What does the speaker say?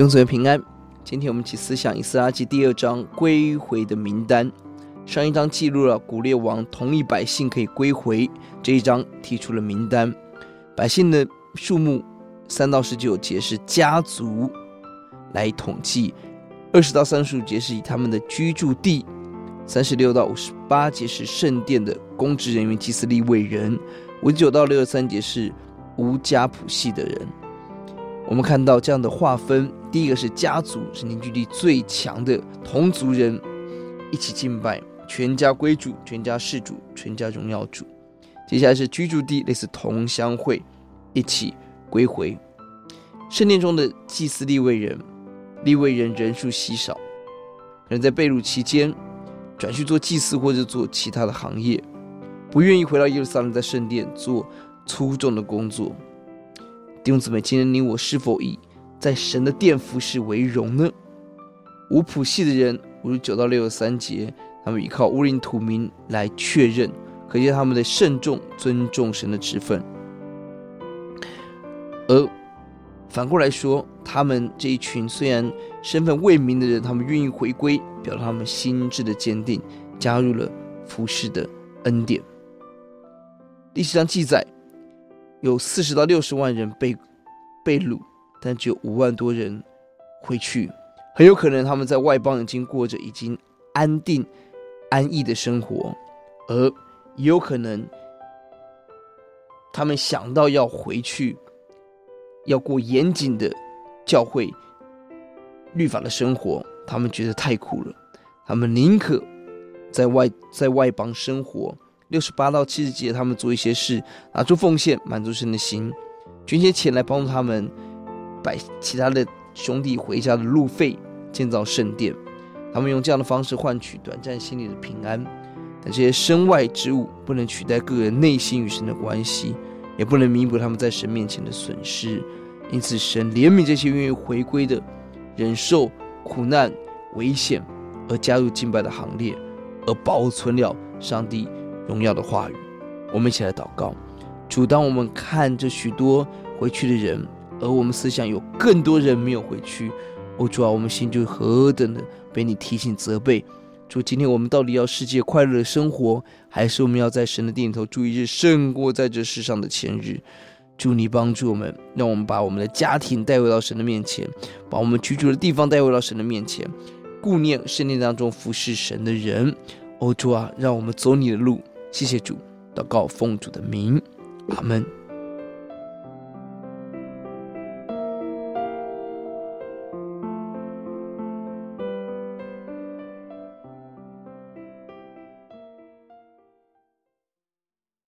永存平安，今天我们一起思想以斯拉记第二章归回的名单。上一章记录了古列王同意百姓可以归回，这一章提出了名单。百姓的数目三到十九节是家族来统计，二十到三十五节是以他们的居住地，三十六到五十八节是圣殿的公职人员、祭司、利未人，五十九到六十三节是无家谱系的人。我们看到这样的划分。第一个是家族，是凝聚力最强的同族人一起敬拜，全家归主，全家事主，全家荣耀主。接下来是居住地，类似同乡会，一起归回。圣殿中的祭司立位人，立位人人数稀少，可能在被掳期间转去做祭司或者做其他的行业，不愿意回到耶路撒冷，在圣殿做粗重的工作。弟兄姊妹，今天你我是否以在神的殿服侍为荣呢？无谱系的人，五十九到六十三节，他们依靠乌林土民来确认，可见他们的慎重尊重神的职分。而反过来说，他们这一群虽然身份未明的人，他们愿意回归，表达他们心智的坚定，加入了服侍的恩典。第十章记载，有四十到六十万人被被掳。但只有五万多人回去，很有可能他们在外邦已经过着已经安定、安逸的生活，而也有可能他们想到要回去，要过严谨的教会律法的生活，他们觉得太苦了，他们宁可在外在外邦生活。六十八到七十节，他们做一些事，拿出奉献，满足神的心，捐些钱来帮助他们。摆其他的兄弟回家的路费，建造圣殿，他们用这样的方式换取短暂心里的平安。但这些身外之物不能取代个人内心与神的关系，也不能弥补他们在神面前的损失。因此，神怜悯这些愿意回归的，忍受苦难、危险而加入敬拜的行列，而保存了上帝荣耀的话语。我们一起来祷告：主，当我们看着许多回去的人。而我们思想有更多人没有回去，哦，主啊，我们心就何等的被你提醒责备。主，今天我们到底要世界快乐的生活，还是我们要在神的殿里头住一日，胜过在这世上的千日？祝你帮助我们，让我们把我们的家庭带回到神的面前，把我们居住的地方带回到神的面前，顾念圣殿当中服侍神的人。哦，主啊，让我们走你的路。谢谢主，祷告奉主的名，阿门。